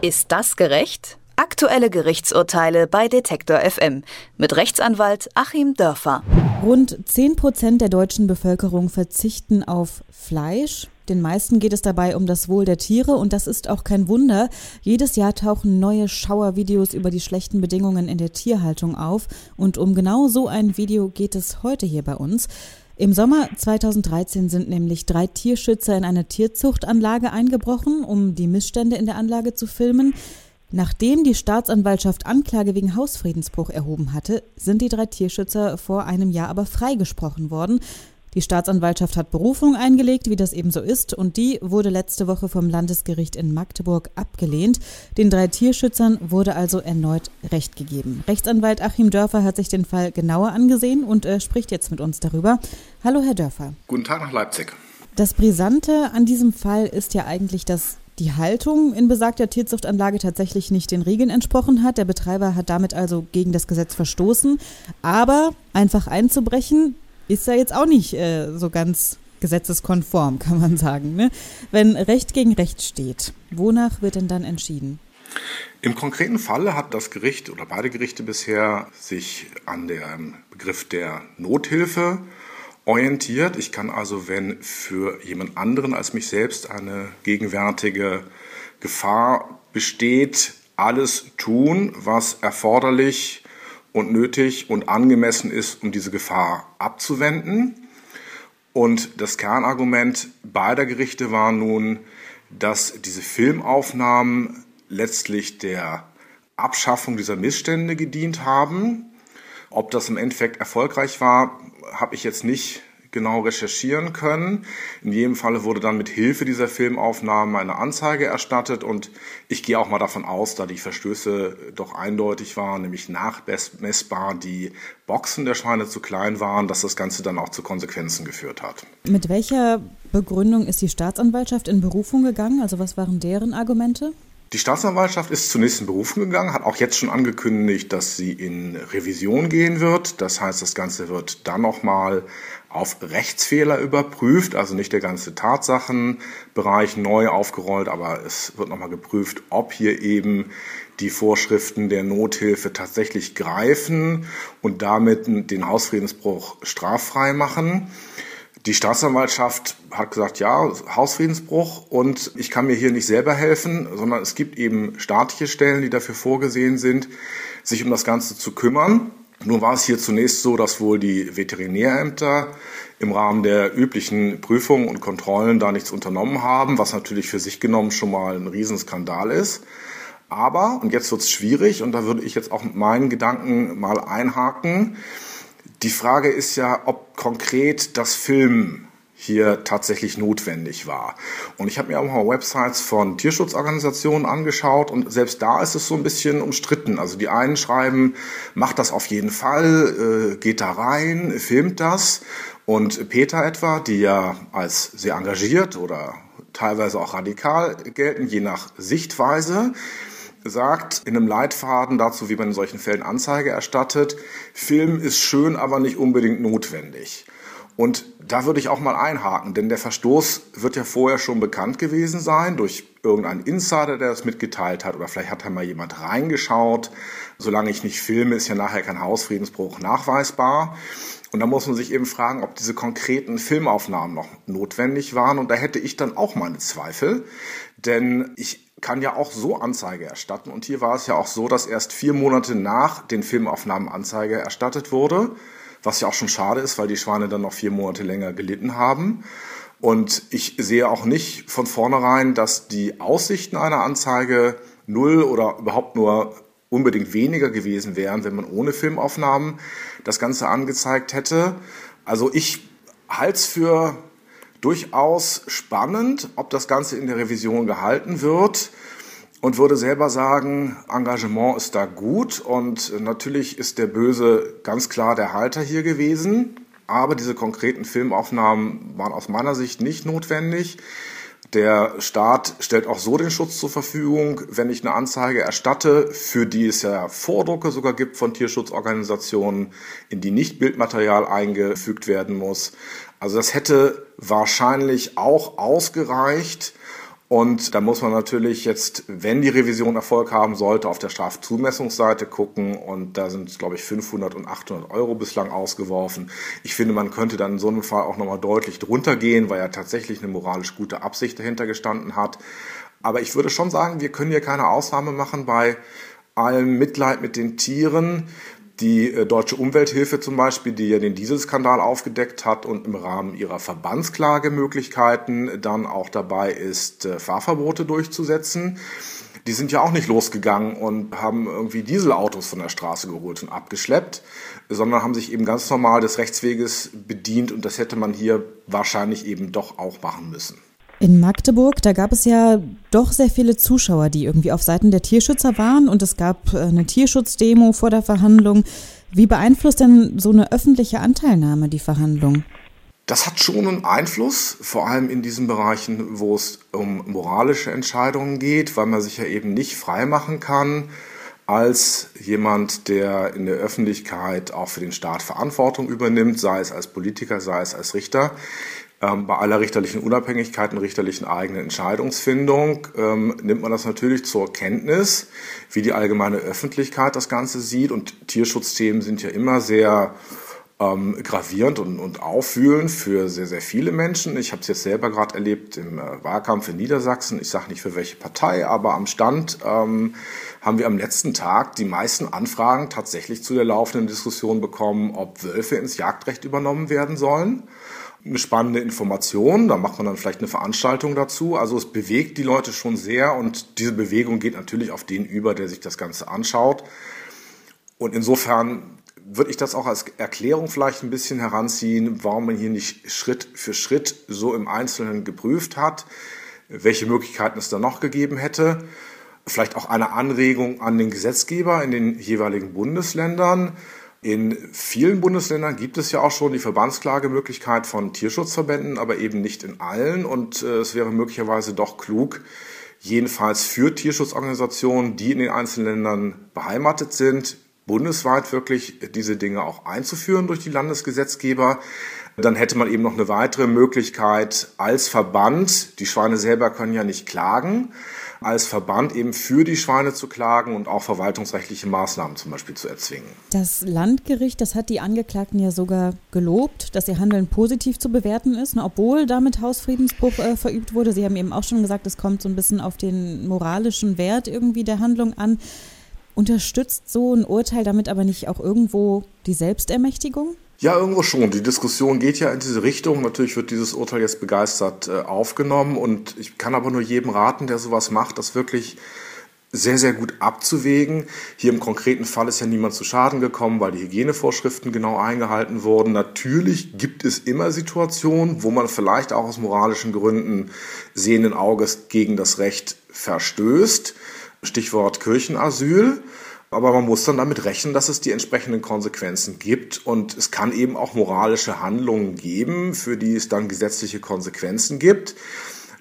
Ist das gerecht? Aktuelle Gerichtsurteile bei Detektor FM mit Rechtsanwalt Achim Dörfer. Rund 10 Prozent der deutschen Bevölkerung verzichten auf Fleisch. Den meisten geht es dabei um das Wohl der Tiere und das ist auch kein Wunder. Jedes Jahr tauchen neue Schauervideos über die schlechten Bedingungen in der Tierhaltung auf und um genau so ein Video geht es heute hier bei uns. Im Sommer 2013 sind nämlich drei Tierschützer in eine Tierzuchtanlage eingebrochen, um die Missstände in der Anlage zu filmen. Nachdem die Staatsanwaltschaft Anklage wegen Hausfriedensbruch erhoben hatte, sind die drei Tierschützer vor einem Jahr aber freigesprochen worden. Die Staatsanwaltschaft hat Berufung eingelegt, wie das eben so ist, und die wurde letzte Woche vom Landesgericht in Magdeburg abgelehnt. Den drei Tierschützern wurde also erneut Recht gegeben. Rechtsanwalt Achim Dörfer hat sich den Fall genauer angesehen und äh, spricht jetzt mit uns darüber. Hallo, Herr Dörfer. Guten Tag nach Leipzig. Das Brisante an diesem Fall ist ja eigentlich, dass die Haltung in besagter Tierzuchtanlage tatsächlich nicht den Regeln entsprochen hat. Der Betreiber hat damit also gegen das Gesetz verstoßen. Aber einfach einzubrechen, ist ja jetzt auch nicht äh, so ganz gesetzeskonform, kann man sagen. Ne? Wenn Recht gegen Recht steht, wonach wird denn dann entschieden? Im konkreten Fall hat das Gericht oder beide Gerichte bisher sich an dem Begriff der Nothilfe orientiert. Ich kann also, wenn für jemand anderen als mich selbst eine gegenwärtige Gefahr besteht, alles tun, was erforderlich und nötig und angemessen ist, um diese Gefahr abzuwenden. Und das Kernargument beider Gerichte war nun, dass diese Filmaufnahmen letztlich der Abschaffung dieser Missstände gedient haben. Ob das im Endeffekt erfolgreich war, habe ich jetzt nicht genau recherchieren können. In jedem Falle wurde dann mit Hilfe dieser Filmaufnahmen eine Anzeige erstattet und ich gehe auch mal davon aus, da die Verstöße doch eindeutig waren, nämlich nachmessbar die Boxen der Schweine zu klein waren, dass das Ganze dann auch zu Konsequenzen geführt hat. Mit welcher Begründung ist die Staatsanwaltschaft in Berufung gegangen? Also was waren deren Argumente? Die Staatsanwaltschaft ist zunächst in Berufung gegangen, hat auch jetzt schon angekündigt, dass sie in Revision gehen wird. Das heißt, das Ganze wird dann nochmal auf Rechtsfehler überprüft, also nicht der ganze Tatsachenbereich neu aufgerollt, aber es wird nochmal geprüft, ob hier eben die Vorschriften der Nothilfe tatsächlich greifen und damit den Hausfriedensbruch straffrei machen. Die Staatsanwaltschaft hat gesagt, ja, Hausfriedensbruch und ich kann mir hier nicht selber helfen, sondern es gibt eben staatliche Stellen, die dafür vorgesehen sind, sich um das Ganze zu kümmern. Nur war es hier zunächst so, dass wohl die Veterinärämter im Rahmen der üblichen Prüfungen und Kontrollen da nichts unternommen haben, was natürlich für sich genommen schon mal ein Riesenskandal ist. Aber, und jetzt wird es schwierig, und da würde ich jetzt auch mit meinen Gedanken mal einhaken, die Frage ist ja, ob konkret das Film hier tatsächlich notwendig war. Und ich habe mir auch mal Websites von Tierschutzorganisationen angeschaut und selbst da ist es so ein bisschen umstritten. Also die einen schreiben, macht das auf jeden Fall, äh, geht da rein, filmt das. Und Peter etwa, die ja als sehr engagiert oder teilweise auch radikal gelten, je nach Sichtweise, sagt in einem Leitfaden dazu, wie man in solchen Fällen Anzeige erstattet, Film ist schön, aber nicht unbedingt notwendig. Und da würde ich auch mal einhaken, denn der Verstoß wird ja vorher schon bekannt gewesen sein durch irgendeinen Insider, der das mitgeteilt hat, oder vielleicht hat da mal jemand reingeschaut. Solange ich nicht filme, ist ja nachher kein Hausfriedensbruch nachweisbar. Und da muss man sich eben fragen, ob diese konkreten Filmaufnahmen noch notwendig waren. Und da hätte ich dann auch meine Zweifel, denn ich kann ja auch so Anzeige erstatten. Und hier war es ja auch so, dass erst vier Monate nach den Filmaufnahmen Anzeige erstattet wurde was ja auch schon schade ist, weil die Schweine dann noch vier Monate länger gelitten haben. Und ich sehe auch nicht von vornherein, dass die Aussichten einer Anzeige null oder überhaupt nur unbedingt weniger gewesen wären, wenn man ohne Filmaufnahmen das Ganze angezeigt hätte. Also ich halte es für durchaus spannend, ob das Ganze in der Revision gehalten wird und würde selber sagen, Engagement ist da gut und natürlich ist der Böse ganz klar der Halter hier gewesen, aber diese konkreten Filmaufnahmen waren aus meiner Sicht nicht notwendig. Der Staat stellt auch so den Schutz zur Verfügung, wenn ich eine Anzeige erstatte, für die es ja Vordrucke sogar gibt von Tierschutzorganisationen, in die nicht Bildmaterial eingefügt werden muss. Also das hätte wahrscheinlich auch ausgereicht, Und da muss man natürlich jetzt, wenn die Revision Erfolg haben sollte, auf der Strafzumessungsseite gucken. Und da sind, glaube ich, 500 und 800 Euro bislang ausgeworfen. Ich finde, man könnte dann in so einem Fall auch nochmal deutlich drunter gehen, weil ja tatsächlich eine moralisch gute Absicht dahinter gestanden hat. Aber ich würde schon sagen, wir können hier keine Ausnahme machen bei allem Mitleid mit den Tieren. Die äh, Deutsche Umwelthilfe zum Beispiel, die ja den Dieselskandal aufgedeckt hat und im Rahmen ihrer Verbandsklagemöglichkeiten dann auch dabei ist, äh, Fahrverbote durchzusetzen. Die sind ja auch nicht losgegangen und haben irgendwie Dieselautos von der Straße geholt und abgeschleppt, sondern haben sich eben ganz normal des Rechtsweges bedient und das hätte man hier wahrscheinlich eben doch auch machen müssen. In Magdeburg, da gab es ja doch sehr viele Zuschauer, die irgendwie auf Seiten der Tierschützer waren und es gab äh, eine Tierschutzdemo vor der Verhandlung. Wie beeinflusst denn so eine öffentliche Anteilnahme die Verhandlung? Das hat schon einen Einfluss, vor allem in diesen Bereichen, wo es um moralische Entscheidungen geht, weil man sich ja eben nicht freimachen kann als jemand, der in der Öffentlichkeit auch für den Staat Verantwortung übernimmt, sei es als Politiker, sei es als Richter bei aller richterlichen Unabhängigkeit und richterlichen eigenen Entscheidungsfindung ähm, nimmt man das natürlich zur Kenntnis, wie die allgemeine Öffentlichkeit das Ganze sieht. Und Tierschutzthemen sind ja immer sehr ähm, gravierend und, und aufwühlend für sehr, sehr viele Menschen. Ich habe es jetzt selber gerade erlebt im äh, Wahlkampf in Niedersachsen. Ich sage nicht für welche Partei, aber am Stand ähm, haben wir am letzten Tag die meisten Anfragen tatsächlich zu der laufenden Diskussion bekommen, ob Wölfe ins Jagdrecht übernommen werden sollen eine spannende Information. Da macht man dann vielleicht eine Veranstaltung dazu. Also es bewegt die Leute schon sehr und diese Bewegung geht natürlich auf den über, der sich das Ganze anschaut. Und insofern würde ich das auch als Erklärung vielleicht ein bisschen heranziehen, warum man hier nicht Schritt für Schritt so im Einzelnen geprüft hat, welche Möglichkeiten es da noch gegeben hätte. Vielleicht auch eine Anregung an den Gesetzgeber in den jeweiligen Bundesländern in vielen Bundesländern gibt es ja auch schon die Verbandsklagemöglichkeit von Tierschutzverbänden, aber eben nicht in allen. Und äh, es wäre möglicherweise doch klug, jedenfalls für Tierschutzorganisationen, die in den einzelnen Ländern beheimatet sind, bundesweit wirklich diese Dinge auch einzuführen durch die Landesgesetzgeber. Dann hätte man eben noch eine weitere Möglichkeit als Verband. Die Schweine selber können ja nicht klagen als Verband eben für die Schweine zu klagen und auch verwaltungsrechtliche Maßnahmen zum Beispiel zu erzwingen. Das Landgericht, das hat die Angeklagten ja sogar gelobt, dass ihr Handeln positiv zu bewerten ist, ne, obwohl damit Hausfriedensbruch äh, verübt wurde. Sie haben eben auch schon gesagt, es kommt so ein bisschen auf den moralischen Wert irgendwie der Handlung an. Unterstützt so ein Urteil damit aber nicht auch irgendwo die Selbstermächtigung? Ja, irgendwo schon. Die Diskussion geht ja in diese Richtung. Natürlich wird dieses Urteil jetzt begeistert äh, aufgenommen und ich kann aber nur jedem raten, der sowas macht, das wirklich sehr, sehr gut abzuwägen. Hier im konkreten Fall ist ja niemand zu Schaden gekommen, weil die Hygienevorschriften genau eingehalten wurden. Natürlich gibt es immer Situationen, wo man vielleicht auch aus moralischen Gründen sehenden Auges gegen das Recht verstößt. Stichwort Kirchenasyl. Aber man muss dann damit rechnen, dass es die entsprechenden Konsequenzen gibt. Und es kann eben auch moralische Handlungen geben, für die es dann gesetzliche Konsequenzen gibt.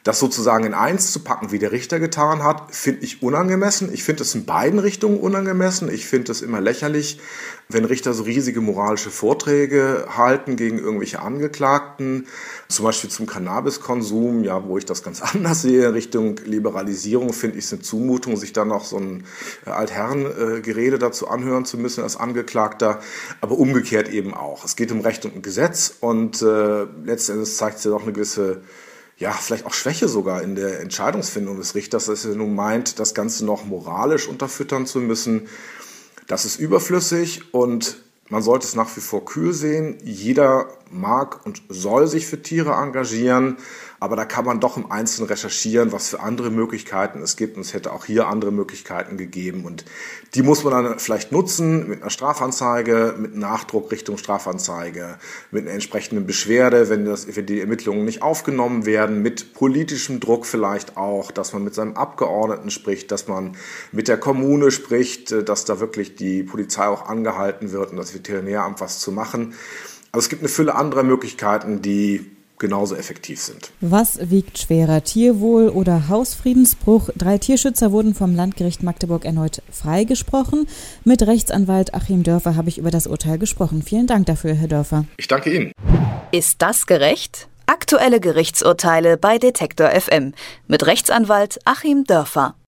Das sozusagen in eins zu packen, wie der Richter getan hat, finde ich unangemessen. Ich finde es in beiden Richtungen unangemessen. Ich finde es immer lächerlich, wenn Richter so riesige moralische Vorträge halten gegen irgendwelche Angeklagten, zum Beispiel zum Cannabiskonsum, ja, wo ich das ganz anders sehe, Richtung Liberalisierung, finde ich es eine Zumutung, sich dann noch so ein äh, Altherrengerede dazu anhören zu müssen als Angeklagter, aber umgekehrt eben auch. Es geht um Recht und um Gesetz und äh, letztendlich zeigt es ja doch eine gewisse ja, vielleicht auch Schwäche sogar in der Entscheidungsfindung des Richters, dass er nun meint, das Ganze noch moralisch unterfüttern zu müssen. Das ist überflüssig und man sollte es nach wie vor kühl sehen. Jeder mag und soll sich für Tiere engagieren. Aber da kann man doch im Einzelnen recherchieren, was für andere Möglichkeiten es gibt. Und es hätte auch hier andere Möglichkeiten gegeben. Und die muss man dann vielleicht nutzen mit einer Strafanzeige, mit Nachdruck Richtung Strafanzeige, mit einer entsprechenden Beschwerde, wenn, das, wenn die Ermittlungen nicht aufgenommen werden, mit politischem Druck vielleicht auch, dass man mit seinem Abgeordneten spricht, dass man mit der Kommune spricht, dass da wirklich die Polizei auch angehalten wird und das Veterinäramt was zu machen. Aber es gibt eine Fülle anderer Möglichkeiten, die genauso effektiv sind. Was wiegt schwerer, Tierwohl oder Hausfriedensbruch? Drei Tierschützer wurden vom Landgericht Magdeburg erneut freigesprochen. Mit Rechtsanwalt Achim Dörfer habe ich über das Urteil gesprochen. Vielen Dank dafür, Herr Dörfer. Ich danke Ihnen. Ist das gerecht? Aktuelle Gerichtsurteile bei Detektor FM mit Rechtsanwalt Achim Dörfer.